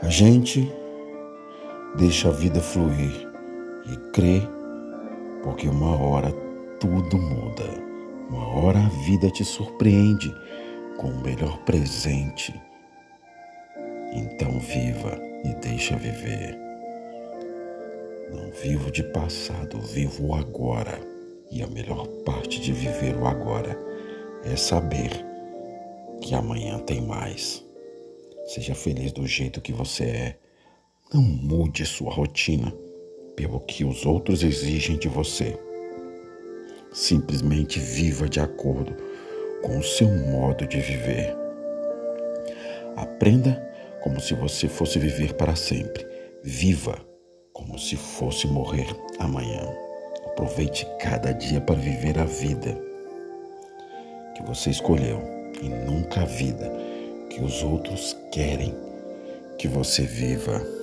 A gente deixa a vida fluir e crê, porque uma hora tudo muda. Uma hora a vida te surpreende com o melhor presente. Então viva e deixa viver. Não vivo de passado, vivo o agora. E a melhor parte de viver o agora é saber que amanhã tem mais. Seja feliz do jeito que você é. Não mude sua rotina pelo que os outros exigem de você. Simplesmente viva de acordo com o seu modo de viver. Aprenda como se você fosse viver para sempre. Viva como se fosse morrer amanhã. Aproveite cada dia para viver a vida que você escolheu e nunca a vida que os outros querem que você viva.